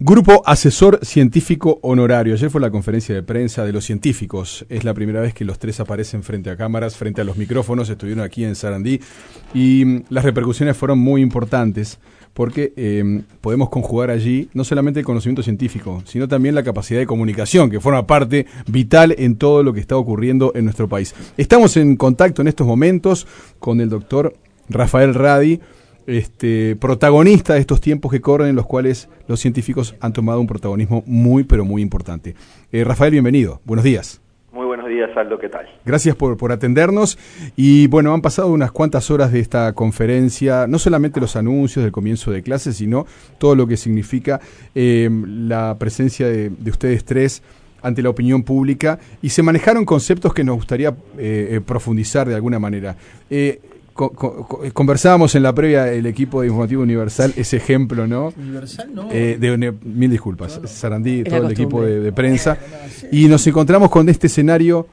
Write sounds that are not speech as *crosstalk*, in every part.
Grupo Asesor Científico Honorario. Ayer fue la conferencia de prensa de los científicos. Es la primera vez que los tres aparecen frente a cámaras, frente a los micrófonos. Estuvieron aquí en Sarandí y mm, las repercusiones fueron muy importantes porque em, podemos conjugar allí no solamente el conocimiento científico, sino también la capacidad de comunicación, que forma parte vital en todo lo que está ocurriendo en nuestro país. Estamos en contacto en estos momentos con el doctor Rafael Radi este, protagonista de estos tiempos que corren en los cuales los científicos han tomado un protagonismo muy, pero muy importante. Eh, Rafael, bienvenido. Buenos días. Muy buenos días, Aldo. ¿Qué tal? Gracias por, por atendernos. Y bueno, han pasado unas cuantas horas de esta conferencia, no solamente los anuncios del comienzo de clases, sino todo lo que significa eh, la presencia de, ustedes tres ante la opinión pública y se manejaron conceptos que nos gustaría eh, profundizar de alguna manera conversábamos en la previa el equipo de Informativo Universal ese ejemplo, ¿no? Universal no. Eh, de, mil disculpas, Sarandí, todo el equipo de, prensa. Y nos encontramos con este escenario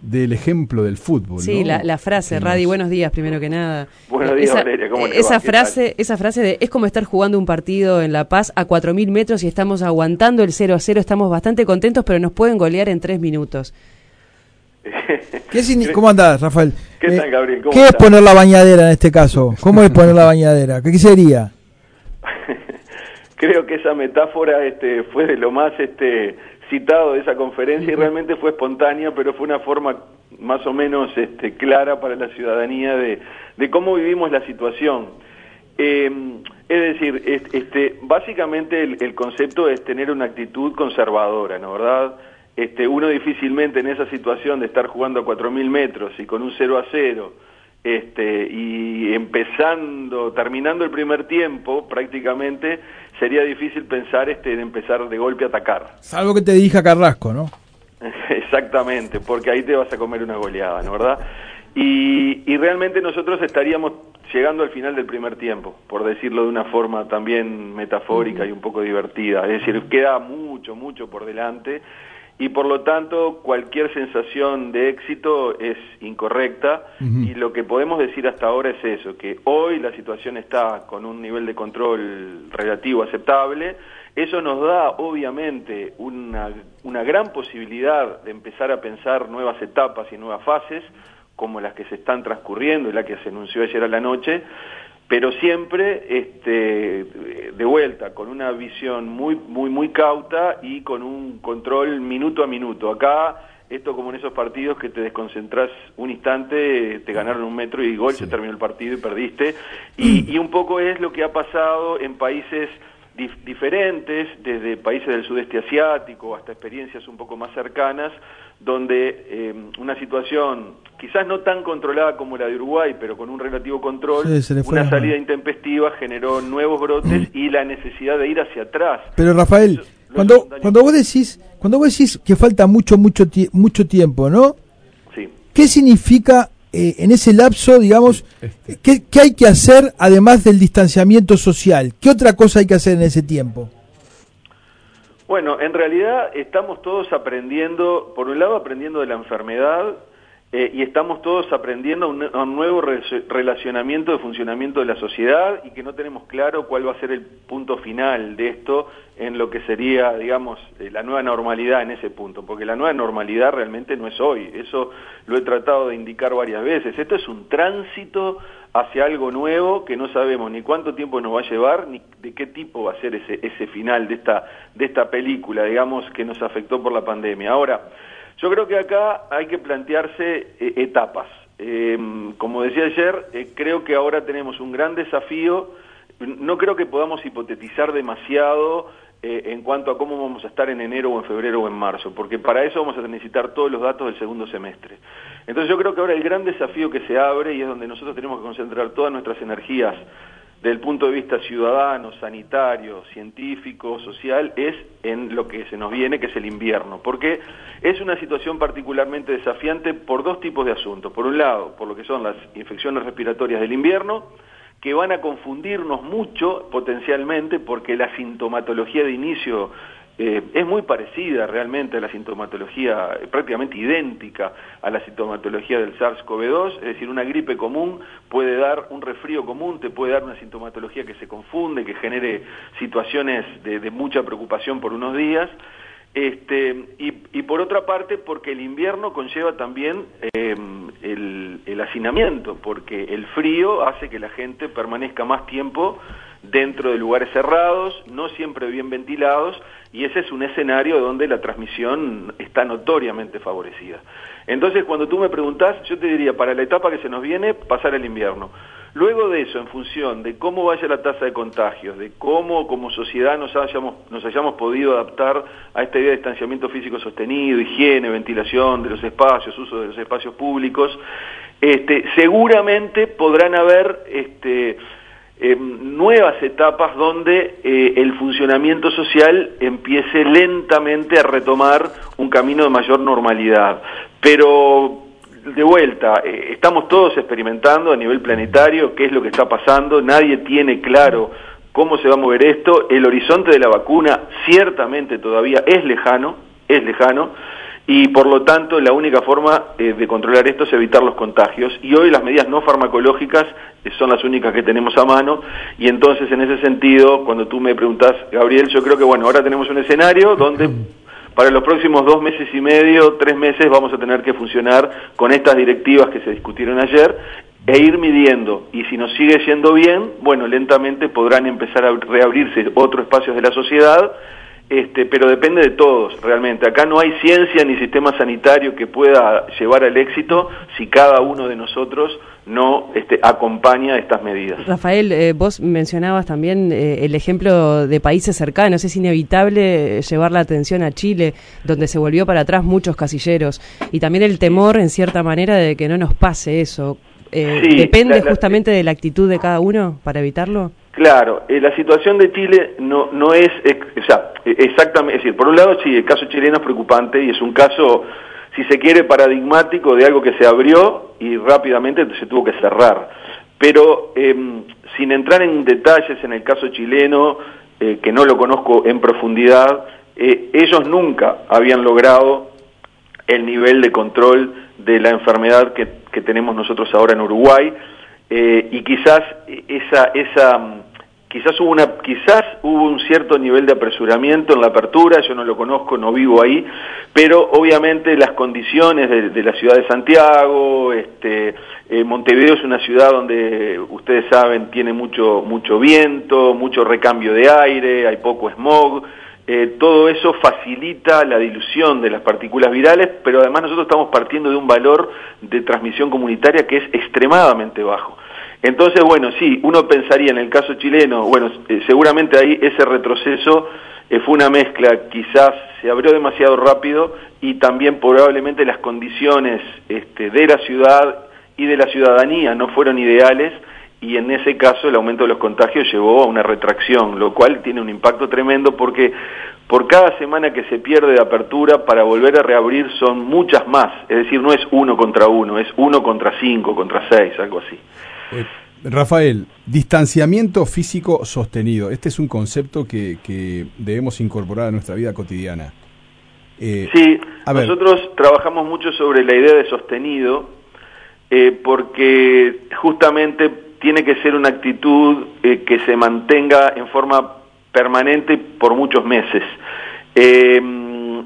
del ejemplo del fútbol. Sí, la, frase, Radi, buenos días primero que nada. Buenos días, esa, Valeria, ¿cómo esa frase, esa frase de es como estar jugando un partido en La Paz a 4.000 metros y estamos aguantando el 0 a 0, estamos bastante contentos, pero nos pueden golear en tres minutos. *laughs* ¿Cómo andás, Rafael? ¿Qué tal, Gabriel? ¿Qué es poner la bañadera en este caso? ¿Cómo es poner la bañadera? ¿Qué sería? *laughs* Creo que esa metáfora este, fue de lo más este, citado de esa conferencia y realmente fue espontánea, pero fue una forma más o menos este, clara para la ciudadanía de, cómo vivimos la situación. Eh, es decir, este, básicamente el, el, concepto es tener una actitud conservadora, ¿no verdad? Este, uno difícilmente en esa situación de estar jugando a 4.000 metros y con un 0 a 0, este, y empezando, terminando el primer tiempo prácticamente, sería difícil pensar este, en empezar de golpe a atacar. Salvo que te dije Carrasco, ¿no? *laughs* Exactamente, porque ahí te vas a comer una goleada, ¿no verdad? Y, y realmente nosotros estaríamos llegando al final del primer tiempo, por decirlo de una forma también metafórica y un poco divertida. Es decir, queda mucho, mucho por delante y por lo tanto cualquier sensación de éxito es incorrecta. Y lo que podemos decir hasta ahora es eso, que hoy la situación está con un nivel de control relativo aceptable, eso nos da obviamente una, una gran posibilidad de empezar a pensar nuevas etapas y nuevas fases, como las que se están transcurriendo y la que se anunció ayer a la noche, pero siempre este, de vuelta, con una visión muy, muy, muy cauta y con un control minuto a minuto. Acá, esto como en esos partidos que te desconcentras un instante, te ganaron un metro y gol, se terminó el partido y perdiste. Y, y un poco es lo que ha pasado en países diferentes, desde países del sudeste asiático hasta experiencias un poco más cercanas, donde eh, una situación quizás no tan controlada como la de Uruguay, pero con un relativo control, una salida intempestiva generó nuevos brotes y la necesidad de ir hacia atrás. Pero Rafael, cuando, cuando vos decís, cuando vos decís que falta mucho, mucho, mucho tiempo, ¿no? Sí. ¿Qué significa eh, en ese lapso, digamos, este. ¿qué, ¿qué, hay que hacer además del distanciamiento social? ¿Qué otra cosa hay que hacer en ese tiempo? Bueno, en realidad estamos todos aprendiendo, por un lado aprendiendo de la enfermedad, eh, y estamos todos aprendiendo un, un, nuevo relacionamiento de funcionamiento de la sociedad y que no tenemos claro cuál va a ser el punto final de esto en lo que sería, digamos, eh, la nueva normalidad en ese punto, porque la nueva normalidad realmente no es hoy, eso lo he tratado de indicar varias veces, esto es un tránsito hacia algo nuevo que no sabemos ni cuánto tiempo nos va a llevar, ni de qué tipo va a ser ese, ese final de esta, de esta película, digamos, que nos afectó por la pandemia. Ahora, yo creo que acá hay que plantearse eh, etapas. Eh, como decía ayer, eh, creo que ahora tenemos un gran desafío. No creo que podamos hipotetizar demasiado en cuanto a cómo vamos a estar en enero o en febrero o en marzo, porque para eso vamos a necesitar todos los datos del segundo semestre. Entonces yo creo que ahora el gran desafío que se abre y es donde nosotros tenemos que concentrar todas nuestras energías desde el punto de vista ciudadano, sanitario, científico, social, es en lo que se nos viene, que es el invierno, porque es una situación particularmente desafiante por dos tipos de asuntos. Por un lado, por lo que son las infecciones respiratorias del invierno, que van a confundirnos mucho potencialmente, porque la sintomatología de inicio eh, es muy parecida realmente a la sintomatología, prácticamente idéntica a la sintomatología del SARS-CoV-2, es decir, una gripe común puede dar un resfrío común, te puede dar una sintomatología que se confunde, que genere situaciones de, mucha preocupación por unos días. Este, y, por otra parte, porque el invierno conlleva también em, el, el hacinamiento, porque el frío hace que la gente permanezca más tiempo dentro de lugares cerrados, no siempre bien ventilados, y ese es un escenario donde la transmisión está notoriamente favorecida. Entonces, cuando tú me preguntás, yo te diría, para la etapa que se nos viene, pasar el invierno. Luego de eso, en función de cómo vaya la tasa de contagios, de cómo como sociedad nos hayamos, nos hayamos podido adaptar a esta idea de distanciamiento físico sostenido, higiene, ventilación de los espacios, uso de los espacios públicos, este, seguramente podrán haber este, nuevas etapas donde eh, el funcionamiento social empiece lentamente a retomar un camino de mayor normalidad. Pero de vuelta, eh, estamos todos experimentando a nivel planetario qué es lo que está pasando, nadie tiene claro cómo se va a mover esto, el horizonte de la vacuna ciertamente todavía es lejano, es lejano, y por lo tanto la única forma eh, de controlar esto es evitar los contagios. Y hoy las medidas no farmacológicas eh, son las únicas que tenemos a mano. Y entonces en ese sentido cuando tú me preguntas Gabriel yo creo que bueno ahora tenemos un escenario donde *clears throat* para los próximos dos meses y medio tres meses vamos a tener que funcionar con estas directivas que se discutieron ayer e ir midiendo. Y si nos sigue yendo bien bueno lentamente podrán empezar a reabrirse otros espacios de la sociedad este, pero depende de todos, realmente. Acá no hay ciencia ni sistema sanitario que pueda llevar al éxito si cada uno de nosotros no este, acompaña estas medidas. Rafael, eh, vos mencionabas también eh, el ejemplo de países cercanos. Es inevitable llevar la atención a Chile, donde se volvió para atrás muchos casilleros, y también el temor, en cierta manera, de que no nos pase eso. Eh, ¿Depende justamente de la actitud de cada uno para evitarlo? Claro, eh, la situación de Chile no, no es, o sea, e, exactamente, es decir, por un lado sí, el caso chileno es preocupante y es un caso, si se quiere, paradigmático de algo que se abrió y rápidamente se tuvo que cerrar. Pero em, sin entrar en detalles en el caso chileno, eh, que no lo conozco en profundidad, eh, ellos nunca habían logrado el nivel de control de la enfermedad que, que tenemos nosotros ahora en Uruguay. y quizás esa, esa quizás hubo una quizás hubo un cierto nivel de apresuramiento en la apertura yo no lo conozco no vivo ahí pero obviamente las condiciones de, la ciudad de Santiago este eh, Montevideo es una ciudad donde ustedes saben tiene mucho mucho viento mucho recambio de aire hay poco smog eh, todo eso facilita la dilución de las partículas virales, pero además nosotros estamos partiendo de un valor de transmisión comunitaria que es extremadamente bajo. Entonces, bueno, sí, uno pensaría en el caso chileno, bueno, eh, seguramente ahí ese retroceso eh, fue una mezcla, quizás se abrió demasiado rápido y también probablemente las condiciones este, de la ciudad y de la ciudadanía no fueron ideales y en ese caso el aumento de los contagios llevó a una retracción, lo cual tiene un impacto tremendo porque por cada semana que se pierde de apertura para volver a reabrir son muchas más, es decir, no es uno contra uno, es uno contra cinco, contra seis, algo así. Eh, Rafael, distanciamiento físico sostenido. Este es un concepto que, debemos incorporar a nuestra vida cotidiana. Eh, sí, nosotros trabajamos mucho sobre la idea de sostenido eh, porque justamente tiene que ser una actitud que se mantenga en forma permanente por muchos meses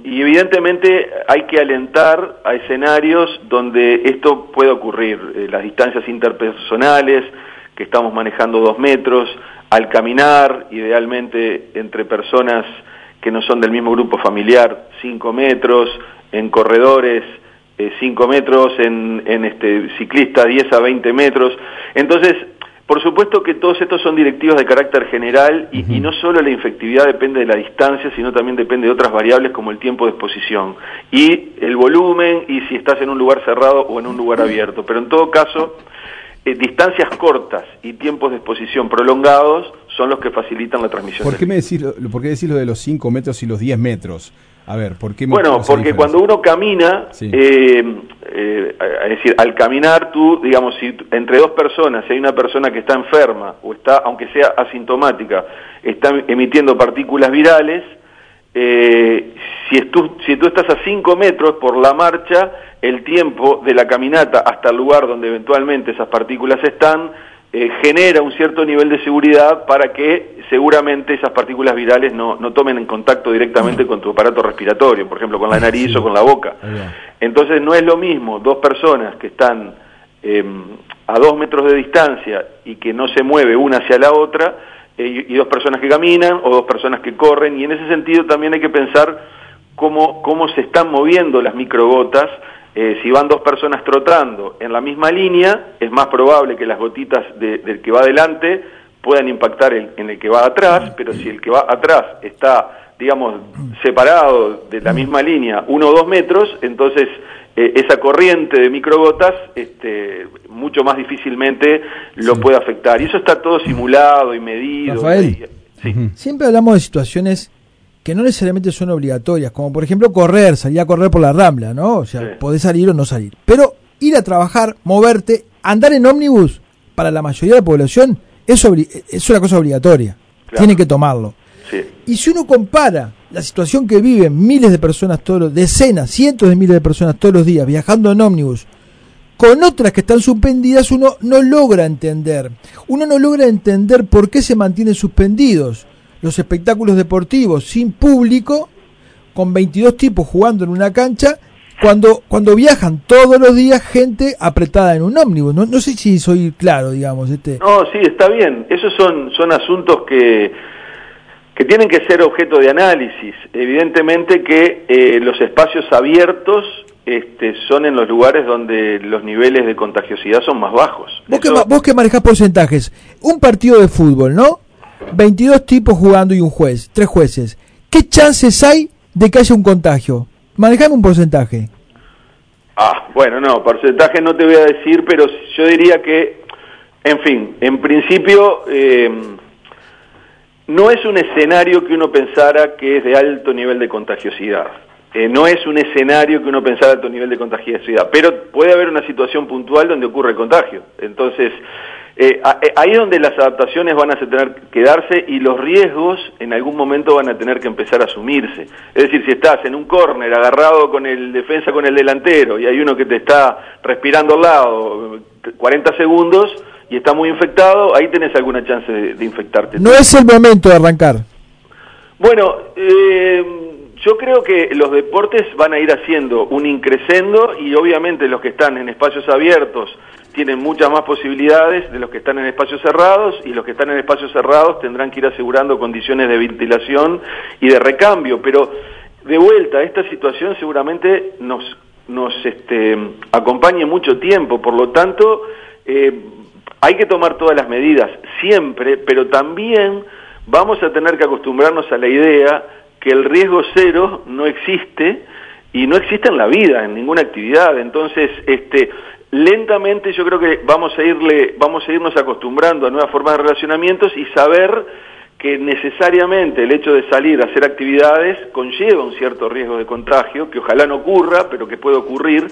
y evidentemente hay que alentar a escenarios donde esto puede ocurrir, eh, las distancias interpersonales, que estamos manejando dos metros, al caminar, idealmente entre personas que no son del mismo grupo familiar, cinco metros, en corredores, eh, cinco metros, en, en este, ciclista, 10 a 20 metros. Entonces, por supuesto que todos estos son directivos de carácter general y, no solo la infectividad depende de la distancia, sino también depende de otras variables como el tiempo de exposición y el volumen y si estás en un lugar cerrado o en un lugar abierto. Pero en todo caso, eh, distancias cortas y tiempos de exposición prolongados son los que facilitan la transmisión. ¿Por qué, me decís, ¿Por qué decís lo de los 5 metros y los 10 metros? A ver, ¿por qué Bueno, porque cuando uno camina, eh, eh, es decir, al caminar tú, digamos, si entre dos personas, si hay una persona que está enferma o está, aunque sea asintomática, está emitiendo partículas virales, eh, si, tú, si tú estás a 5 metros por la marcha, el tiempo de la caminata hasta el lugar donde eventualmente esas partículas están, eh, genera un cierto nivel de seguridad para que seguramente esas partículas virales no, no tomen en contacto directamente con tu aparato respiratorio, por ejemplo, con la nariz o con la boca. Entonces no es lo mismo dos personas que están em, a dos metros de distancia y que no se mueve una hacia la otra, eh, y dos personas que caminan o dos personas que corren, y en ese sentido también hay que pensar cómo, cómo se están moviendo las microgotas eh, si van dos personas trotando en la misma línea, es más probable que las gotitas del que va adelante puedan impactar en el que va atrás, pero si el que va atrás está, digamos, separado de la misma línea, uno o dos metros, entonces eh, esa corriente de microgotas este, mucho más difícilmente lo puede afectar. Y eso está todo simulado y medido. Rafael, siempre hablamos de situaciones que no necesariamente son obligatorias, como por ejemplo correr, salir a correr por la rambla, ¿no? O sea, podés salir o no salir. Pero ir a trabajar, moverte, andar en ómnibus, para la mayoría de la población, es, es una cosa obligatoria. Tiene que tomarlo. Y si uno compara la situación que viven miles de personas todos los, decenas, cientos de miles de personas todos los días viajando en ómnibus, con otras que están suspendidas, uno no logra entender. Uno no logra entender por qué se mantienen suspendidos los espectáculos deportivos sin público, con 22 tipos jugando en una cancha, cuando, cuando viajan todos los días gente apretada en un ómnibus. No, no sé si soy claro, digamos. Este. No, sí, está bien. Esos son, son asuntos que, que tienen que ser objeto de análisis. Evidentemente que eh, los espacios abiertos este, son en los lugares donde los niveles de contagiosidad son más bajos. Vos, que, vos que manejás porcentajes, un partido de fútbol, ¿no? 22 tipos jugando y un juez, tres jueces. ¿Qué chances hay de que haya un contagio? Manejame un porcentaje. Ah, bueno, no, porcentaje no te voy a decir, pero yo diría que, en fin, en principio eh, no es un escenario que uno pensara que es de alto nivel de contagiosidad. Eh, no es un escenario que uno pensara de alto nivel de contagiosidad, pero puede haber una situación puntual donde ocurre el contagio. Entonces, eh, eh, ahí es donde las adaptaciones van a tener que darse y los riesgos en algún momento van a tener que empezar a asumirse. Es decir, si estás en un córner agarrado con el defensa con el delantero y hay uno que te está respirando al lado 40 segundos y está muy infectado, ahí tenés alguna chance de, infectarte. No es el momento de arrancar. Bueno, eh, yo creo que los deportes van a ir haciendo un increscendo y obviamente los que están en espacios abiertos tienen muchas más posibilidades de los que están en espacios cerrados y los que están en espacios cerrados tendrán que ir asegurando condiciones de ventilación y de recambio. Pero de vuelta, esta situación seguramente nos, nos este, acompañe mucho tiempo, por lo tanto eh, hay que tomar todas las medidas siempre, pero también vamos a tener que acostumbrarnos a la idea que el riesgo cero no existe y no existe en la vida, en ninguna actividad. Entonces, este, lentamente yo creo que vamos a irle, vamos a irnos acostumbrando a nuevas formas de relacionamientos y saber que necesariamente el hecho de salir a hacer actividades conlleva un cierto riesgo de contagio, que ojalá no ocurra, pero que puede ocurrir.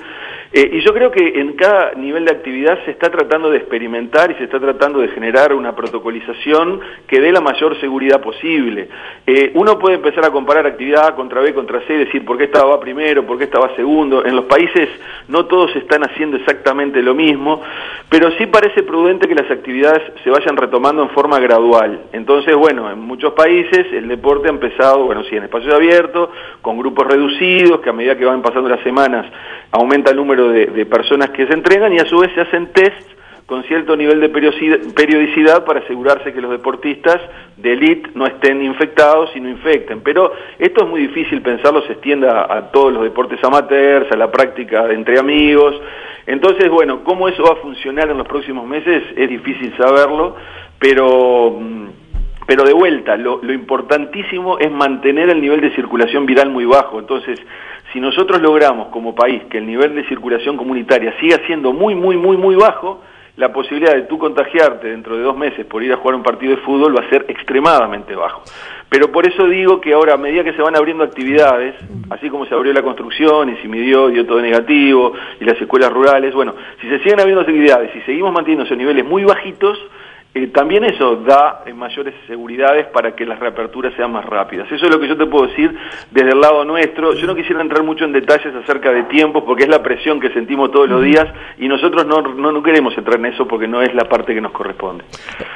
Eh, y yo creo que en cada nivel de actividad se está tratando de experimentar y se está tratando de generar una protocolización que dé la mayor seguridad posible. Eh, uno puede empezar a comparar actividad A contra B contra C decir por qué estaba primero, por qué estaba segundo. En los países no todos están haciendo exactamente lo mismo, pero sí parece prudente que las actividades se vayan retomando en forma gradual. Entonces, bueno, en muchos países el deporte ha empezado, bueno, sí, en espacios abiertos, con grupos reducidos, que a medida que van pasando las semanas aumenta el número de, personas que se entregan y a su vez se hacen tests con cierto nivel de periodicidad para asegurarse que los deportistas de élite no estén infectados y no infecten. Pero esto es muy difícil pensarlo, se extienda a todos los deportes amateurs, a la práctica entre amigos. Entonces, bueno, cómo eso va a funcionar en los próximos meses es difícil saberlo, pero mm, pero de vuelta, lo, importantísimo es mantener el nivel de circulación viral muy bajo. Entonces, si nosotros logramos como país que el nivel de circulación comunitaria siga siendo muy, muy, muy, muy bajo, la posibilidad de tú contagiarte dentro de dos meses por ir a jugar un partido de fútbol va a ser extremadamente bajo. Pero por eso digo que ahora, a medida que se van abriendo actividades, así como se abrió la construcción y se midió, dio todo negativo, y las escuelas rurales, bueno, si se siguen abriendo actividades y seguimos manteniendo esos niveles muy bajitos, eh, también eso da eh, mayores seguridades para que las reaperturas sean más rápidas. Eso es lo que yo te puedo decir desde el lado nuestro. Yo no quisiera entrar mucho en detalles acerca de tiempos porque es la presión que sentimos todos los días y nosotros no, no, queremos entrar en eso porque no es la parte que nos corresponde.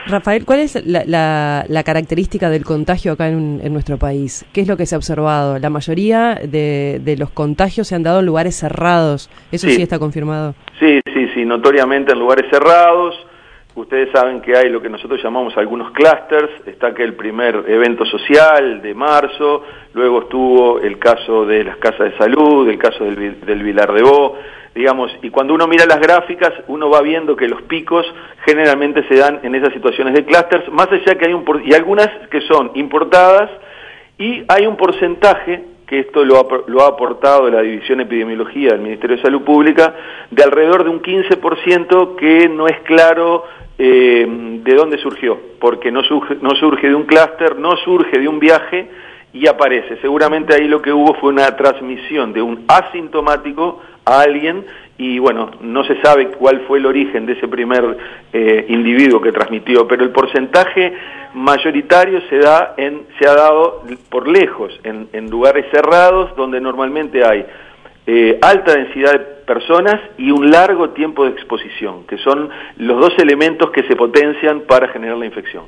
Rafael, ¿cuál es la, la, característica del contagio acá en, en, nuestro país? ¿Qué es lo que se ha observado? La mayoría de, de los contagios se han dado en lugares cerrados. ¿Eso sí está confirmado? Sí, sí, sí, notoriamente en lugares cerrados Ustedes saben que hay lo que nosotros llamamos algunos clusters, está que el primer evento social de marzo, luego estuvo el caso de las casas de salud, el caso del, del Vilar de Bo, digamos, y cuando uno mira las gráficas, uno va viendo que los picos generalmente se dan en esas situaciones de clusters, más allá que hay un, y algunas que son importadas, y hay un porcentaje que esto lo ha, lo ha aportado la División de Epidemiología del Ministerio de Salud Pública, de alrededor de un 15% que no es claro eh, de dónde surgió, porque no surge, no surge de un clúster, no surge de un viaje y aparece. Seguramente ahí lo que hubo fue una transmisión de un asintomático a alguien y bueno, no se sabe cuál fue el origen de ese primer eh, individuo que transmitió, pero el porcentaje mayoritario se da en, se ha dado por lejos, en, en lugares cerrados donde normalmente hay eh, alta densidad de personas y un largo tiempo de exposición, que son los dos elementos que se potencian para generar la infección.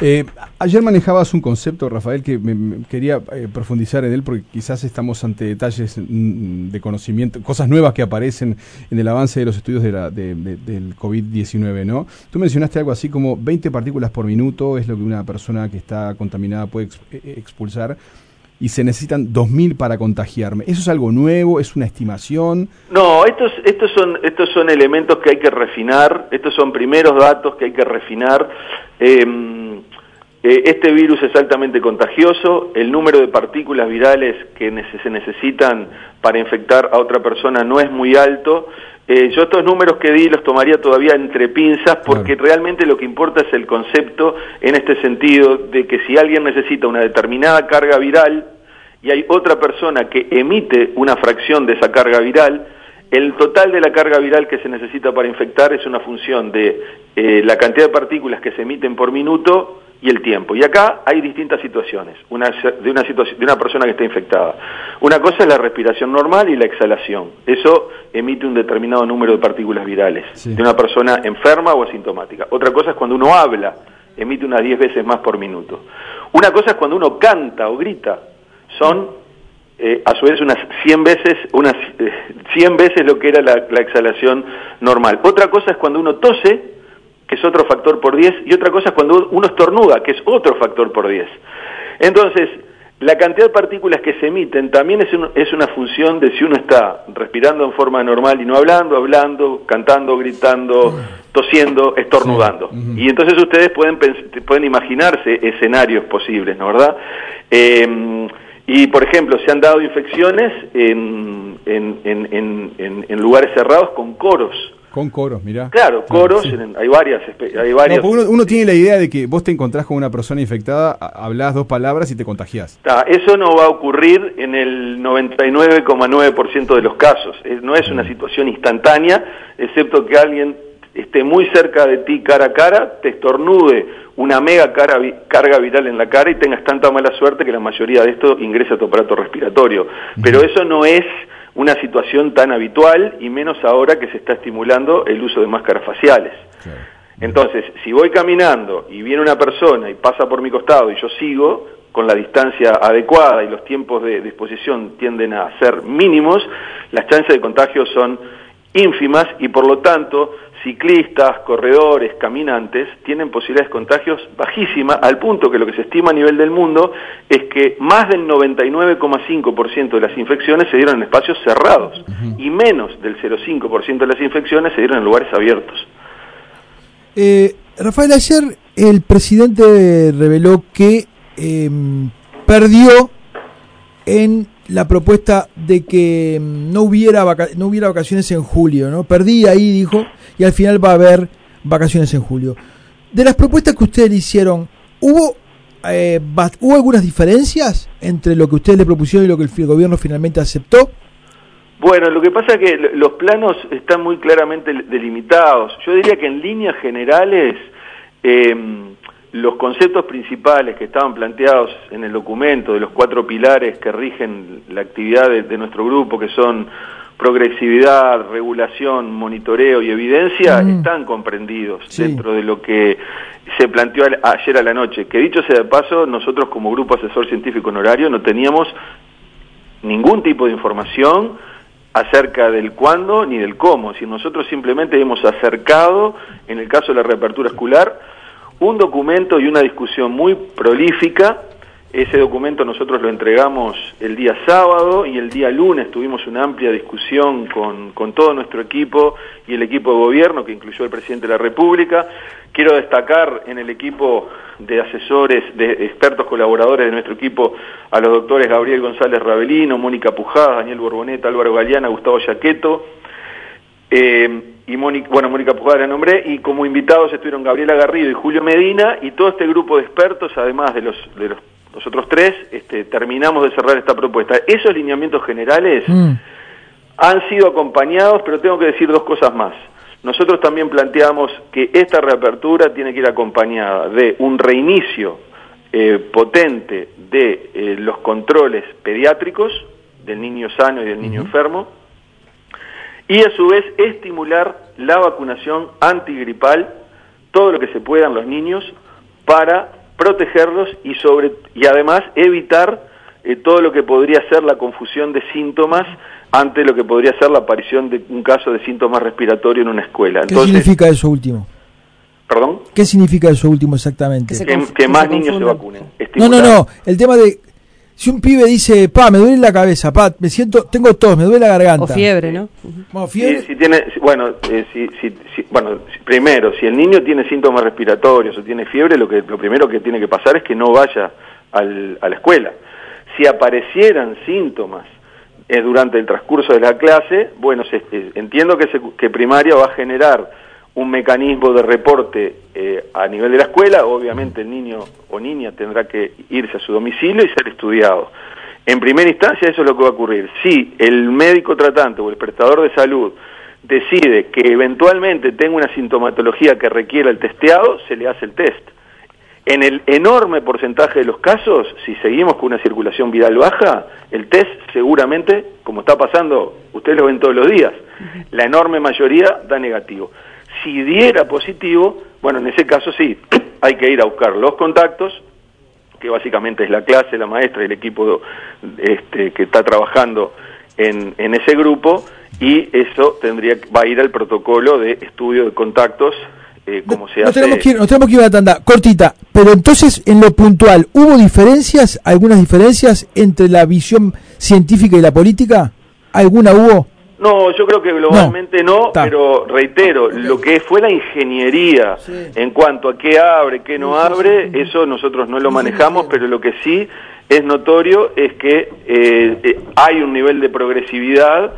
Eh, ayer manejabas un concepto, Rafael, que me, quería eh, profundizar en él porque quizás estamos ante detalles mm, de conocimiento, cosas nuevas que aparecen en el avance de los estudios de la, del COVID-19, ¿no? Tú mencionaste algo así como 20 partículas por minuto es lo que una persona que está contaminada puede expulsar y se necesitan 2.000 para contagiarme. ¿Eso es algo nuevo? ¿Es una estimación? No, estos, estos, son, estos son elementos que hay que refinar, estos son primeros datos que hay que refinar. Eh, este virus es altamente contagioso, el número de partículas virales que se necesitan para infectar a otra persona no es muy alto. Eh, yo estos números que di los tomaría todavía entre pinzas porque realmente lo que importa es el concepto en este sentido de que si alguien necesita una determinada carga viral y hay otra persona que emite una fracción de esa carga viral, el total de la carga viral que se necesita para infectar es una función de eh, la cantidad de partículas que se emiten por minuto y el tiempo. Y acá hay distintas situaciones una, de, una situación, de una persona que está infectada. Una cosa es la respiración normal y la exhalación. Eso emite un determinado número de partículas virales de una persona enferma o asintomática. Otra cosa es cuando uno habla, emite unas 10 veces más por minuto. Una cosa es cuando uno canta o grita, son eh, a su vez unas 100 veces, unas, 100 eh, veces lo que era la, la exhalación normal. Otra cosa es cuando uno tose, que es otro factor por 10, y otra cosa es cuando uno estornuda, que es otro factor por 10. Entonces, la cantidad de partículas que se emiten también es, es una función de si uno está respirando en forma normal y no hablando, hablando, cantando, gritando, tosiendo, estornudando. Y entonces ustedes pueden, pueden imaginarse escenarios posibles, ¿no verdad? Em, y, por ejemplo, se han dado infecciones en, en, en, en lugares cerrados con coros. Con coros, mira. Claro, coros, hay varias. Hay varias uno, tiene la idea de que vos te encontrás con una persona infectada, hablas dos palabras y te contagias. eso no va a ocurrir en el 99,9% de los casos. No es una mm. situación instantánea, excepto que alguien esté muy cerca de ti cara a cara, te estornude una mega carga viral en la cara y tengas tanta mala suerte que la mayoría de esto ingresa a tu aparato respiratorio. Pero eso no es una situación tan habitual y menos ahora que se está estimulando el uso de máscaras faciales. Entonces, si voy caminando y viene una persona y pasa por mi costado y yo sigo con la distancia adecuada y los tiempos de disposición tienden a ser mínimos, las chances de contagio son ínfimas y por lo tanto ciclistas, corredores, caminantes tienen posibilidades de contagios bajísimas, al punto que lo que se estima a nivel del mundo es que más del 99,5% de las infecciones se dieron en espacios cerrados y menos del 0,5% de las infecciones se dieron en lugares abiertos. Eh, Rafael, ayer el presidente reveló que em, perdió en la propuesta de que mm, no hubiera, no hubiera vacaciones en julio, ¿no? Perdí ahí, dijo, y al final va a haber vacaciones en julio. De las propuestas que ustedes le hicieron, ¿hubo, eh, ¿hubo algunas diferencias entre lo que ustedes le propusieron y lo que el gobierno finalmente aceptó? Bueno, lo que pasa es que los planos están muy claramente delimitados. Yo diría que en líneas generales Em, los conceptos principales que estaban planteados en el documento de los cuatro pilares que rigen la actividad de, nuestro grupo, que son progresividad, regulación, monitoreo y evidencia, mm. están comprendidos dentro de lo que se planteó ayer a la noche. Que dicho sea de paso, nosotros como grupo asesor científico honorario no teníamos ningún tipo de información acerca del cuándo ni del cómo, si nosotros simplemente hemos acercado, en el caso de la reapertura escolar, un documento y una discusión muy prolífica. Ese documento nosotros lo entregamos el día sábado y el día lunes tuvimos una amplia discusión con, con todo nuestro equipo y el equipo de gobierno que incluyó el presidente de la República. Quiero destacar en el equipo de asesores, de expertos colaboradores de nuestro equipo a los doctores Gabriel González Rabelino, Mónica Pujada, Daniel Borboneta, Álvaro Galeana, Gustavo Yaqueto. Y Mónica, bueno, Mónica Pujada la nombré, y como invitados estuvieron Gabriela Garrido y Julio Medina, y todo este grupo de expertos, además de los, de los, otros tres, este, terminamos de cerrar esta propuesta. Esos lineamientos generales mm. han sido acompañados, pero tengo que decir dos cosas más. Nosotros también planteamos que esta reapertura tiene que ir acompañada de un reinicio eh, potente de eh, los controles pediátricos del niño sano y del niño enfermo, y a su vez estimular la vacunación antigripal, todo lo que se pueda en los niños, para protegerlos y, sobre, y además evitar eh, todo lo que podría ser la confusión de síntomas ante lo que podría ser la aparición de un caso de síntomas respiratorios en una escuela. ¿Qué significa eso último? ¿Perdón? ¿Qué significa eso último exactamente? Que, más niños se vacunen. No, no, no. El tema de si un pibe dice, pa, me duele la cabeza, pa, me siento, tengo tos, me duele la garganta. O fiebre, ¿no? Bueno, fiebre. Si, tiene, bueno, eh, si, si, bueno, primero, si el niño tiene síntomas respiratorios o tiene fiebre, lo que lo primero que tiene que pasar es que no vaya al, a la escuela. Si aparecieran síntomas eh, durante el transcurso de la clase, bueno, se, eh, entiendo que, que primaria va a generar un mecanismo de reporte eh, a nivel de la escuela, obviamente el niño o niña tendrá que irse a su domicilio y ser estudiado. En primera instancia eso es lo que va a ocurrir. Si el médico tratante o el prestador de salud decide que eventualmente tenga una sintomatología que requiera el testeado, se le hace el test. En el enorme porcentaje de los casos, si seguimos con una circulación viral baja, el test seguramente, como está pasando, ustedes lo ven todos los días, la enorme mayoría da negativo. Si diera positivo, bueno, en ese caso sí, *clears throat* hay que ir a buscar los contactos, que básicamente es la clase, la maestra y el equipo este, que está trabajando en, en ese grupo, y eso tendría va a ir al protocolo de estudio de contactos eh, como se hace. Tenemos que ir, tenemos que ir a la tanda cortita, pero entonces en lo puntual, ¿hubo diferencias, algunas diferencias entre la visión científica y la política? ¿Alguna hubo? No, yo creo que globalmente no, pero reitero, lo que fue la ingeniería en cuanto a qué abre, qué no abre, eso nosotros no lo manejamos, pero lo que sí es notorio es que eh, eh, hay un nivel de progresividad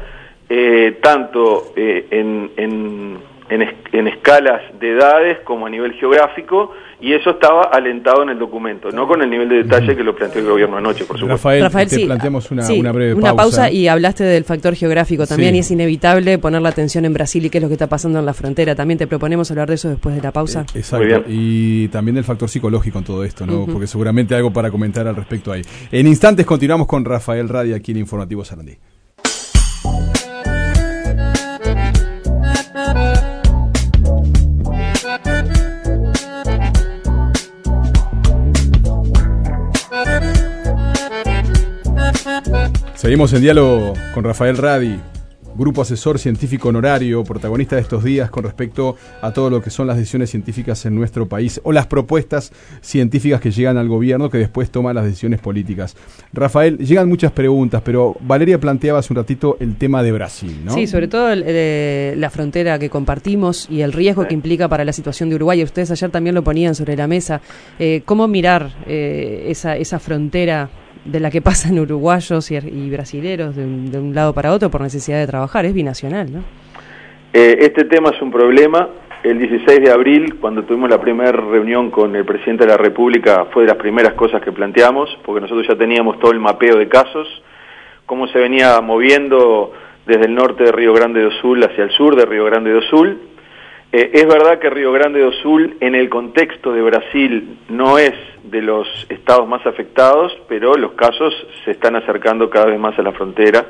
eh, tanto en, en, en escalas de edades como a nivel geográfico y eso estaba alentado en el documento, no con el nivel de detalle que lo planteó el gobierno anoche, por supuesto. Rafael, te planteamos una, una, breve una pausa. y hablaste del factor geográfico también y es inevitable poner la atención en Brasil y qué es lo que está pasando en la frontera. También te proponemos hablar de eso después de la pausa. Eh, exacto, y también del factor psicológico en todo esto, ¿no? Porque seguramente algo para comentar al respecto ahí. En instantes continuamos con Rafael Radia aquí en Informativo Sarandí. Seguimos en diálogo con Rafael Radi, grupo asesor científico honorario, protagonista de estos días con respecto a todo lo que son las decisiones científicas en nuestro país o las propuestas científicas que llegan al gobierno que después toma las decisiones políticas. Rafael, llegan muchas preguntas, pero Valeria planteaba hace un ratito el tema de Brasil, ¿no? Sí, sobre todo la frontera que compartimos y el riesgo que implica para la situación de Uruguay. Ustedes ayer también lo ponían sobre la mesa. Eh, ¿Cómo mirar eh, esa, esa frontera de la que pasan *laughs* uruguayos y, brasileros de un, lado para otro por necesidad de trabajar, es binacional, ¿no? Eh, este tema es un problema. El 16 de abril, cuando tuvimos la primera reunión con el presidente de la República, fue de las primeras cosas que planteamos, porque nosotros ya teníamos todo el mapeo de casos, cómo se venía moviendo desde el norte de Río Grande do Sul hacia el sur de Río Grande do Sul, Eh, es verdad que Río Grande do Sul, en el contexto de Brasil, no es de los estados más afectados, pero los casos se están acercando cada vez más a la frontera.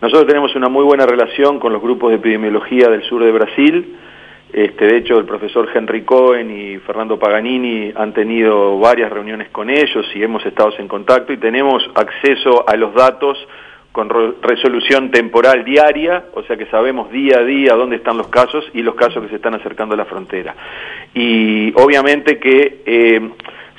Nosotros tenemos una muy buena relación con los grupos de epidemiología del sur de Brasil. Este, de hecho, el profesor Henry Cohen y Fernando Paganini han tenido varias reuniones con ellos y hemos estado en contacto y tenemos acceso a los datos con resolución temporal diaria, o sea que sabemos día a día dónde están los casos y los casos que se están acercando a la frontera. Y obviamente que eh,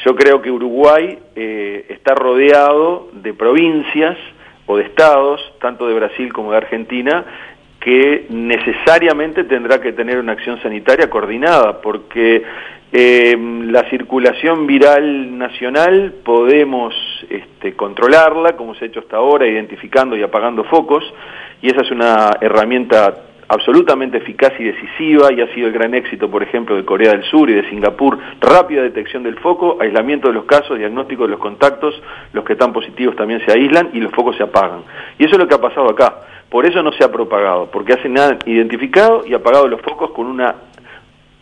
yo creo que Uruguay eh, está rodeado de provincias o de estados, tanto de Brasil como de Argentina, que necesariamente tendrá que tener una acción sanitaria coordinada, porque eh, la circulación viral nacional podemos este, controlarla, como se ha hecho hasta ahora, identificando y apagando focos, y esa es una herramienta absolutamente eficaz y decisiva, y ha sido el gran éxito, por ejemplo, de Corea del Sur y de Singapur, rápida detección del foco, aislamiento de los casos, diagnóstico de los contactos, los que están positivos también se aíslan y los focos se apagan. Y eso es lo que ha pasado acá. Por eso no se ha propagado, porque hacen identificado y apagado los focos con una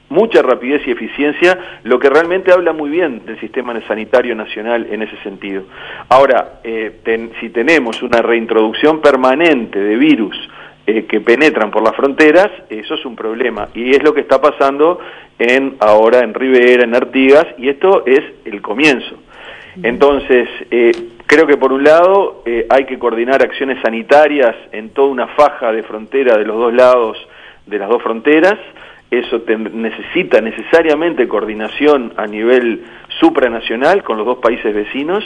mucha rapidez y eficiencia, lo que realmente habla muy bien del sistema sanitario nacional en ese sentido. Ahora, eh, si tenemos una reintroducción permanente de virus eh, que penetran por las fronteras, eso es un problema. Y es lo que está pasando en ahora en Rivera, en Artigas, y esto es el comienzo. Entonces, eh, creo que por un lado hay que coordinar acciones sanitarias en toda una faja de frontera de los dos lados de las dos fronteras, eso necesita necesariamente coordinación a nivel supranacional con los dos países vecinos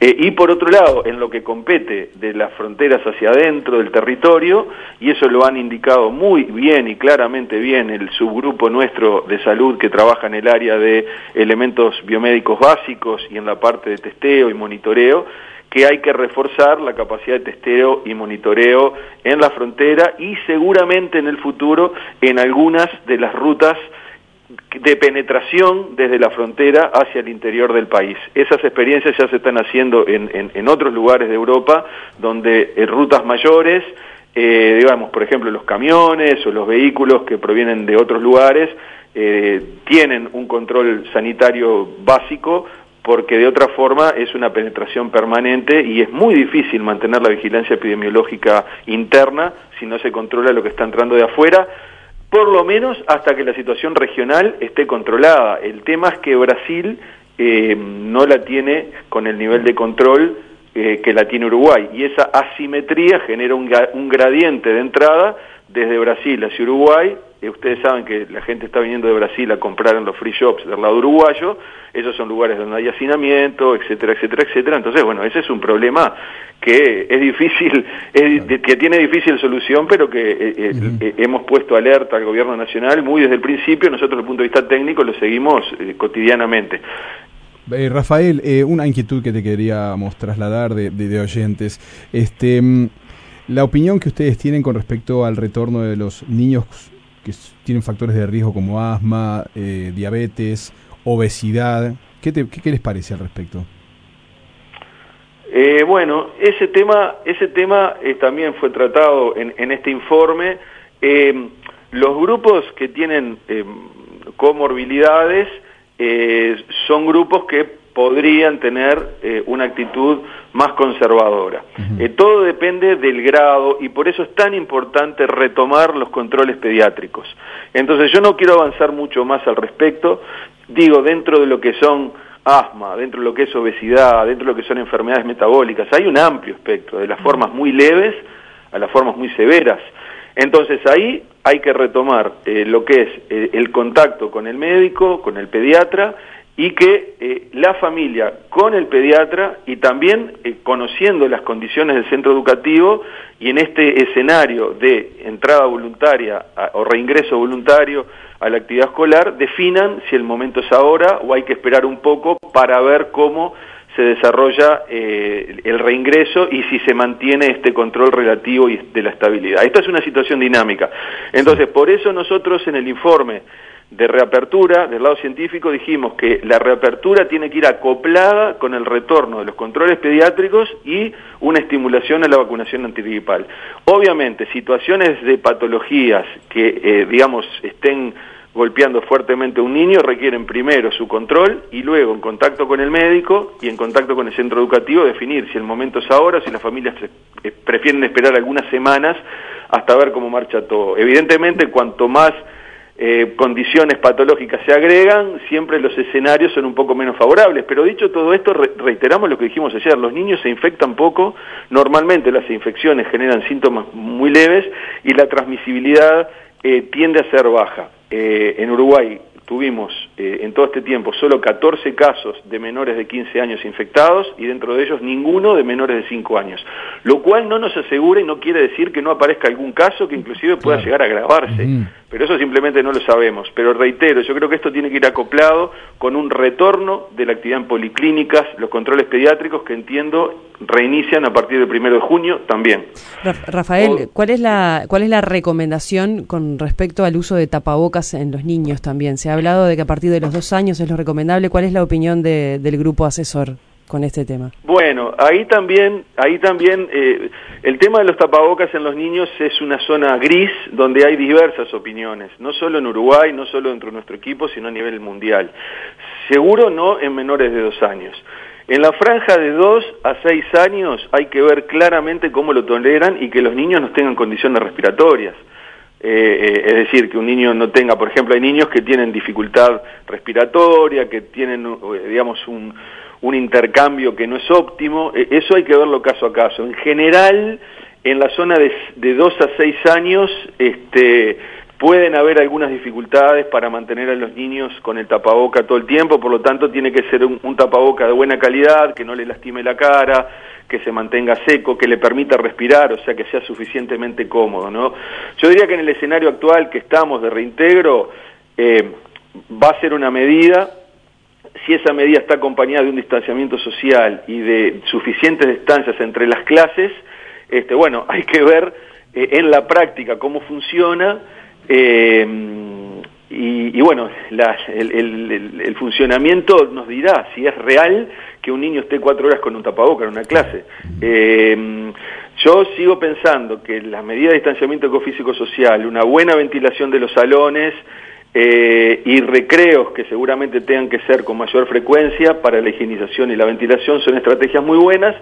eh, y por otro lado en lo que compete de las fronteras hacia adentro del territorio y eso lo han indicado muy bien y claramente bien el subgrupo nuestro de salud que trabaja en el área de elementos biomédicos básicos y en la parte de testeo y monitoreo que hay que reforzar la capacidad de testeo y monitoreo en la frontera y seguramente en el futuro en algunas de las rutas de penetración desde la frontera hacia el interior del país. Esas experiencias ya se están haciendo en, en, otros lugares de Europa, donde en rutas mayores, eh, digamos, por ejemplo, los camiones o los vehículos que provienen de otros lugares, eh, tienen un control sanitario básico porque de otra forma es una penetración permanente y es muy difícil mantener la vigilancia epidemiológica interna si no se controla lo que está entrando de afuera, por lo menos hasta que la situación regional esté controlada. El tema es que Brasil eh, no la tiene con el nivel de control eh, que la tiene Uruguay y esa asimetría genera un, un gradiente de entrada desde Brasil hacia Uruguay eh, ustedes saben que la gente está viniendo de Brasil a comprar en los free shops del lado uruguayo, esos son lugares donde hay hacinamiento, etcétera, etcétera, etcétera. Entonces, bueno, ese es un problema que es difícil, que tiene difícil solución, pero que eh, eh, hemos puesto alerta al gobierno nacional muy desde el principio, nosotros desde el punto de vista técnico lo seguimos cotidianamente. Rafael, una inquietud que te queríamos trasladar de, de, de oyentes. Este, mm, la opinión que ustedes tienen con respecto al retorno de los niños que tienen factores de riesgo como asma, eh, diabetes, obesidad. ¿Qué, qué, les parece al respecto? Eh, bueno, ese tema, ese tema eh, también fue tratado en, en este informe. los grupos que tienen comorbilidades son grupos que podrían tener eh, una actitud más conservadora. Eh, todo depende del grado y por eso es tan importante retomar los controles pediátricos. Entonces yo no quiero avanzar mucho más al respecto, digo, dentro de lo que son asma, dentro de lo que es obesidad, dentro de lo que son enfermedades metabólicas, hay un amplio espectro, de las formas muy leves a las formas muy severas. Entonces ahí hay que retomar eh, lo que es el contacto con el médico, con el pediatra, y que eh, la familia con el pediatra y también eh, conociendo las condiciones del centro educativo y en este escenario de entrada voluntaria o reingreso voluntario a la actividad escolar definan si el momento es ahora o hay que esperar un poco para ver cómo se desarrolla eh, el reingreso y si se mantiene este control relativo y de la estabilidad. Esta es una situación dinámica. Entonces, por eso nosotros en el informe de reapertura, del lado científico, dijimos que la reapertura tiene que ir acoplada con el retorno de los controles pediátricos y una estimulación a la vacunación antigripal. Obviamente, situaciones de patologías que, eh, digamos, estén golpeando fuertemente a un niño requieren primero su control y luego en contacto con el médico y en contacto con el centro educativo definir si el momento es ahora o si las familias eh, prefieren esperar algunas semanas hasta ver cómo marcha todo. Evidentemente, cuanto más eh, condiciones patológicas se agregan, siempre los escenarios son un poco menos favorables. Pero dicho todo esto, reiteramos lo que dijimos ayer, los niños se infectan poco, normalmente las infecciones generan síntomas muy leves y la transmisibilidad eh, tiende a ser baja. Eh, en Uruguay tuvimos eh, en todo este tiempo solo 14 casos de menores de 15 años infectados y dentro de ellos ninguno de menores de 5 años, lo cual no nos asegura y no quiere decir que no aparezca algún caso que inclusive pueda llegar a agravarse, pero eso simplemente no lo sabemos. Pero reitero, yo creo que esto tiene que ir acoplado con un retorno de la actividad en policlínicas, los controles pediátricos que entiendo reinician a partir del primero de junio también. Rafael, ¿cuál es la cuál es la recomendación con respecto al uso de tapabocas en los niños también? Se hablado de que a partir de los dos años es lo recomendable. ¿Cuál es la opinión del grupo asesor con este tema? Bueno, ahí también, ahí también eh, el tema de los tapabocas en los niños es una zona gris donde hay diversas opiniones, no solo en Uruguay, no solo dentro de nuestro equipo, sino a nivel mundial. Seguro no en menores de dos años. En la franja de dos a seis años hay que ver claramente cómo lo toleran y que los niños no tengan condiciones respiratorias. Eh, eh, es decir, que un niño no tenga, por ejemplo, hay niños que tienen dificultad respiratoria, que tienen, eh, digamos, un, un intercambio que no es óptimo, eso hay que verlo caso a caso. En general, en la zona de, de 2 a 6 años, este, pueden haber algunas dificultades para mantener a los niños con el tapaboca todo el tiempo, por lo tanto tiene que ser un, un tapaboca de buena calidad, que no le lastime la cara, que se mantenga seco, que le permita respirar, o sea, que sea suficientemente cómodo, ¿no? Yo diría que en el escenario actual que estamos de reintegro, eh, va a ser una medida, si esa medida está acompañada de un distanciamiento social y de suficientes distancias entre las clases, este, bueno, *laughs* hay que ver eh, en la práctica cómo funciona, eh, y, bueno, el, funcionamiento nos dirá si es real que un niño esté cuatro horas con un tapaboca en una clase. Eh, yo sigo pensando que las medidas de distanciamiento ecofísico-social, una buena ventilación de los salones eh, y recreos que seguramente tengan que ser con mayor frecuencia para la higienización y la ventilación son estrategias muy buenas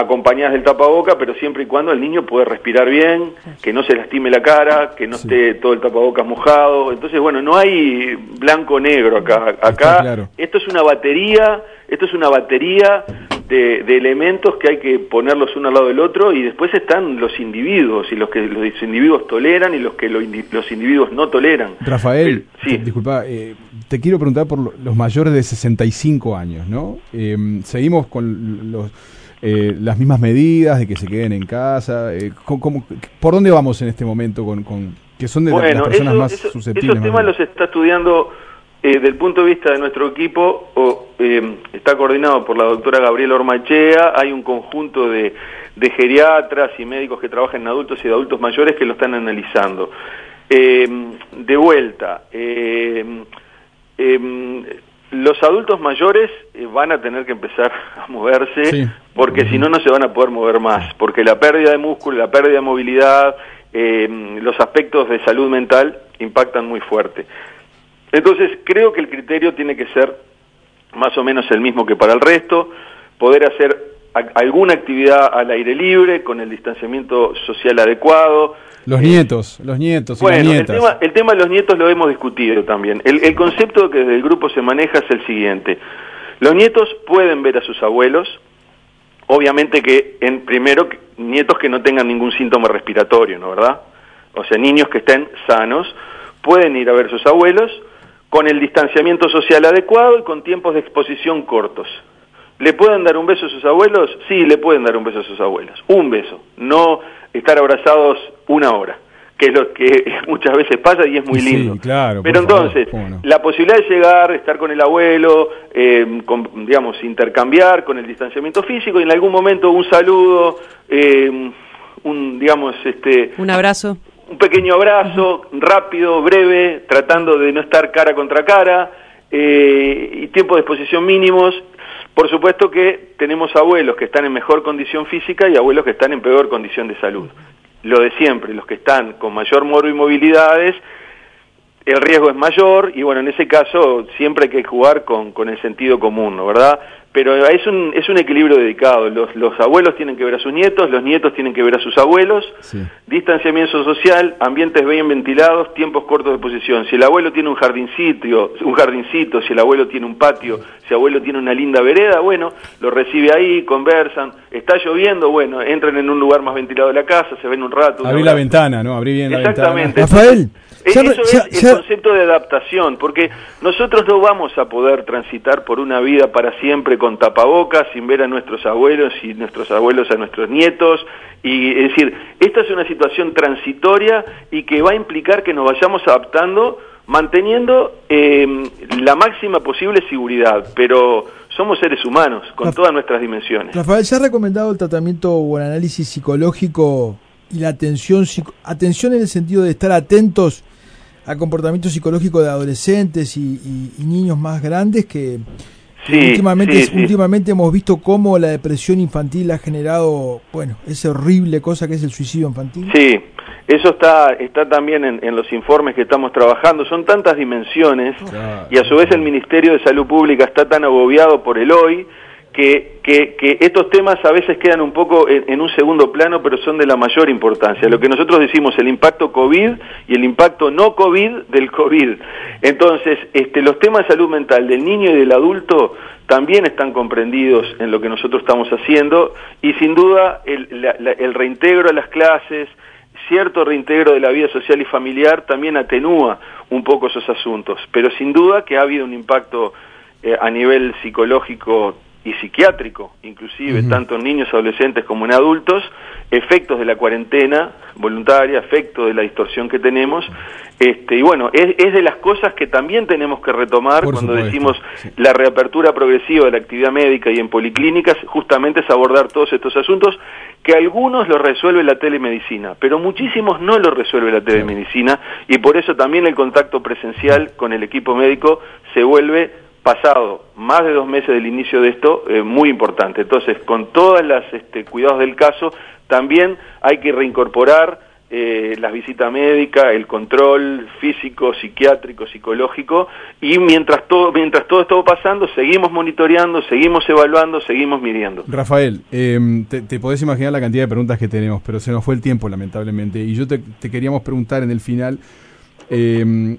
acompañadas del tapaboca, pero siempre y cuando el niño pueda respirar bien, que no se lastime la cara, que no esté todo el tapabocas mojado. Entonces, bueno, no hay blanco-negro acá. Acá esto es una batería, esto es una batería de, elementos que hay que ponerlos uno al lado del otro y después están los individuos y los que los individuos toleran y los que los individuos no toleran. Rafael, sí. disculpa, eh, te quiero preguntar por los mayores de 65 años, ¿no? Eh, seguimos con los eh, las mismas medidas de que se queden en casa? Eh, por dónde vamos en este momento con, con que son de las personas más susceptibles? Esos temas los está estudiando eh, del punto de vista de nuestro equipo, o, eh, está coordinado por la doctora Gabriela Ormachea, hay un conjunto de, de, geriatras y médicos que trabajan en adultos y de adultos mayores que lo están analizando. de vuelta, los adultos mayores eh, van a tener que empezar *laughs* a moverse porque si no, no se van a poder mover más, porque la pérdida de músculo, la pérdida de movilidad, eh, los aspectos de salud mental impactan muy fuerte. Entonces, creo que el criterio tiene que ser más o menos el mismo que para el resto, poder hacer alguna actividad al aire libre, con el distanciamiento social adecuado, los nietos, los nietos. bueno, el tema, el tema de los nietos lo hemos discutido también. El, el concepto que desde el grupo se maneja es el siguiente. Los nietos pueden ver a sus abuelos, obviamente que en primero nietos que no tengan ningún síntoma respiratorio, ¿no verdad? O sea, niños que estén sanos pueden ir a ver a sus abuelos con el distanciamiento social adecuado y con tiempos de exposición cortos. ¿Le pueden dar un beso a sus abuelos? Sí, le pueden dar un beso a sus abuelos. Un beso, no estar abrazados una hora, que es lo que *laughs* muchas veces pasa y es muy lindo. claro, Pero entonces, la posibilidad de llegar, estar con el abuelo, eh, digamos, intercambiar con el distanciamiento físico y en algún momento un saludo, eh, un, digamos, este... Un abrazo. Un pequeño abrazo, rápido, breve, tratando de no estar cara contra cara, eh, y tiempo de exposición mínimos, por supuesto que tenemos abuelos que están en mejor condición física y abuelos que están en peor condición de salud. Lo de siempre, los que están con mayor morbo y movilidades, el riesgo es mayor y bueno, en ese caso siempre hay que jugar con, con el sentido común, ¿no verdad? Pero es un, es un equilibrio dedicado. Los, los abuelos tienen que ver a sus nietos, los nietos tienen que ver a sus abuelos. Distanciamiento social, ambientes bien ventilados, tiempos cortos de posición. Si el abuelo tiene un jardincito, un jardincito, si el abuelo tiene un patio, si el abuelo tiene una linda vereda, bueno, lo recibe ahí, conversan. Está lloviendo, bueno, entran en un lugar más ventilado de la casa, se ven un rato. Abrir la ventana, ¿no? Abrir bien la ventana. Rafael. Eso es el concepto de adaptación, porque nosotros no vamos a poder transitar por una vida para siempre con tapabocas, sin ver a nuestros abuelos y nuestros abuelos a nuestros nietos. Y es decir, esta es una situación transitoria y que va a implicar que nos vayamos adaptando manteniendo em, la máxima posible seguridad, pero somos seres humanos con todas nuestras dimensiones. Rafael, ¿se ha recomendado el tratamiento o el análisis psicológico y la atención, atención en el sentido de estar atentos al comportamiento psicológico de adolescentes y, niños más grandes que, últimamente, últimamente hemos visto cómo la depresión infantil ha generado, bueno, esa horrible cosa que es el suicidio infantil. Sí, eso está, está también en, los informes que estamos trabajando. Son tantas dimensiones y a su vez el Ministerio de Salud Pública está tan agobiado por el hoy que, estos temas a veces quedan un poco en, un segundo plano, pero son de la mayor importancia. Lo que nosotros decimos, el impacto COVID y el impacto no COVID del COVID. Entonces, este, los temas de salud mental del niño y del adulto también están comprendidos en lo que nosotros estamos haciendo y sin duda el, el reintegro a las clases, cierto reintegro de la vida social y familiar también atenúa un poco esos asuntos, pero sin duda que ha habido un impacto eh, a nivel psicológico y psiquiátrico, inclusive, tanto en niños, adolescentes como en adultos, efectos de la cuarentena voluntaria, efectos de la distorsión que tenemos, este, y bueno, es, de las cosas que también tenemos que retomar cuando decimos la reapertura progresiva de la actividad médica y en policlínicas, justamente es abordar todos estos asuntos que algunos lo resuelve la telemedicina, pero muchísimos no lo resuelve la telemedicina, y por eso también el contacto presencial con el equipo médico se vuelve pasado más de dos meses del inicio de esto, eh, muy importante. Entonces, con todos los este, cuidados del caso, también hay que reincorporar eh, las visitas médicas, el control físico, psiquiátrico, psicológico, y mientras todo, mientras todo esto va pasando, seguimos monitoreando, seguimos evaluando, seguimos midiendo. Rafael, em, te, podés imaginar la cantidad de preguntas que tenemos, pero se nos fue el tiempo, lamentablemente, y yo te, te queríamos preguntar en el final, eh,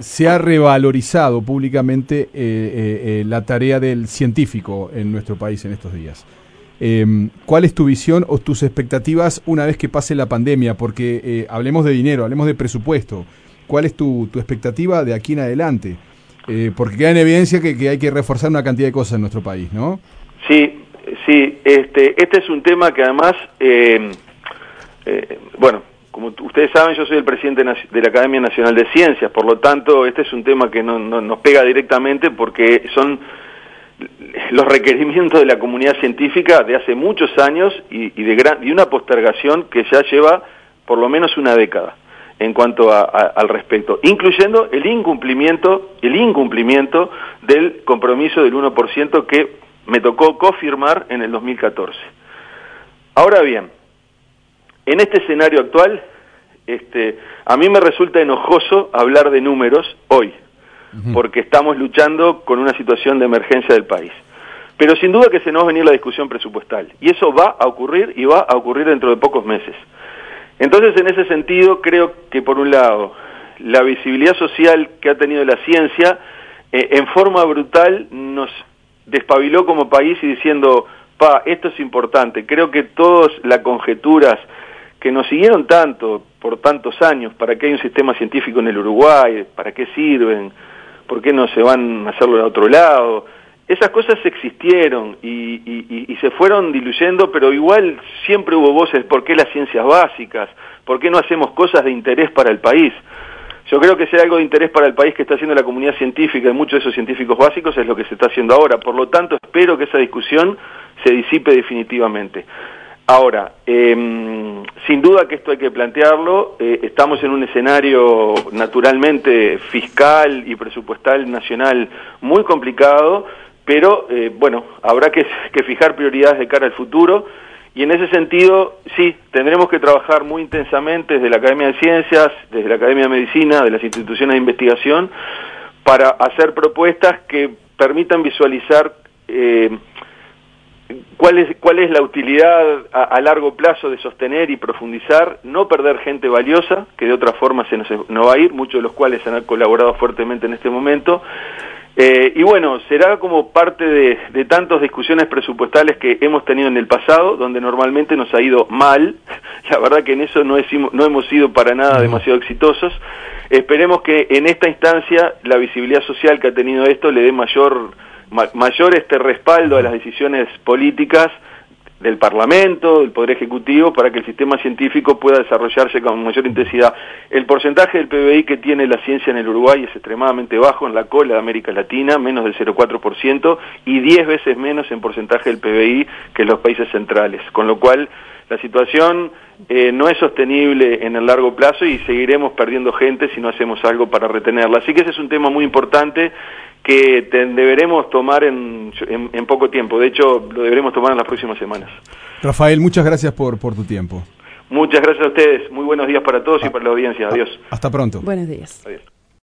se ha revalorizado públicamente eh, eh, eh, la tarea del científico en nuestro país en estos días. Em, ¿Cuál es tu visión o tus expectativas una vez que pase la pandemia? Porque hablemos de dinero, hablemos de presupuesto. ¿Cuál es tu, expectativa de aquí en adelante? porque queda en evidencia que, que, hay que reforzar una cantidad de cosas en nuestro país, ¿no? Sí, sí. Este, este es un tema que además, bueno, como ustedes saben, yo soy el presidente de la Academia Nacional de Ciencias, por lo tanto, este es un tema que no, nos pega directamente porque son los requerimientos de la comunidad científica de hace muchos años y, de, gran, y una postergación que ya lleva por lo menos una década en cuanto al respecto, incluyendo el incumplimiento, el incumplimiento del compromiso del 1% que me tocó confirmar en el 2014. Ahora bien, en este escenario actual, este, a mí me resulta enojoso hablar de números hoy, porque estamos luchando con una situación de emergencia del país. Pero sin duda que se nos va a venir la discusión presupuestal, y eso va a ocurrir y va a ocurrir dentro de pocos meses. Entonces, en ese sentido, creo que por un lado, la visibilidad social que ha tenido la ciencia, eh, en forma brutal nos despabiló como país y diciendo, pa, esto es importante. Creo que todas las conjeturas que nos siguieron tanto por tantos años, para qué hay un sistema científico en el Uruguay, para qué sirven, por qué no se van a hacerlo de otro lado. Esas cosas existieron y, se fueron diluyendo, pero igual siempre hubo voces, ¿por qué las ciencias básicas? ¿Por qué no hacemos cosas de interés para el país? Yo creo que hay algo de interés para el país que está haciendo la comunidad científica y muchos de esos científicos básicos es lo que se está haciendo ahora. Por lo tanto, espero que esa discusión se disipe definitivamente. Ahora, em, sin duda que esto hay que plantearlo, eh, estamos en un escenario naturalmente fiscal y presupuestal nacional muy complicado, pero eh, bueno, habrá *laughs* que, fijar prioridades de cara al futuro Y en ese sentido, sí, tendremos que trabajar muy intensamente desde la Academia de Ciencias, desde la Academia de Medicina, de las instituciones de investigación, para hacer propuestas que permitan visualizar eh, cuál, es, cuál es la utilidad a, largo plazo de sostener y profundizar, no perder gente valiosa, que de otra forma se nos, no va a ir, muchos de los cuales han colaborado fuertemente en este momento, eh, y bueno, será como parte de, de tantas discusiones presupuestales que hemos tenido en el pasado, donde normalmente nos ha ido mal. *laughs* La verdad que en eso no, no hemos sido para nada demasiado exitosos. Esperemos que en esta instancia la visibilidad social que ha tenido esto le dé mayor, mayor este respaldo a las decisiones políticas del Parlamento, del Poder Ejecutivo, para que el sistema científico pueda desarrollarse con mayor intensidad. El porcentaje del PBI que tiene la ciencia en el Uruguay es extremadamente bajo en la cola de América Latina, menos del 0,4%, y 10 veces menos en porcentaje del PBI que en los países centrales, con lo cual la situación eh, no es sostenible en el largo plazo y seguiremos perdiendo gente si no hacemos algo para retenerla. Así que ese es un tema muy importante que deberemos tomar en, en, poco tiempo. De hecho, lo deberemos tomar en las próximas semanas. Rafael, muchas gracias por, por tu tiempo. Muchas gracias a ustedes. Muy buenos días para todos y ah. para la audiencia. Adiós. Hasta pronto. Buenos días. Adiós.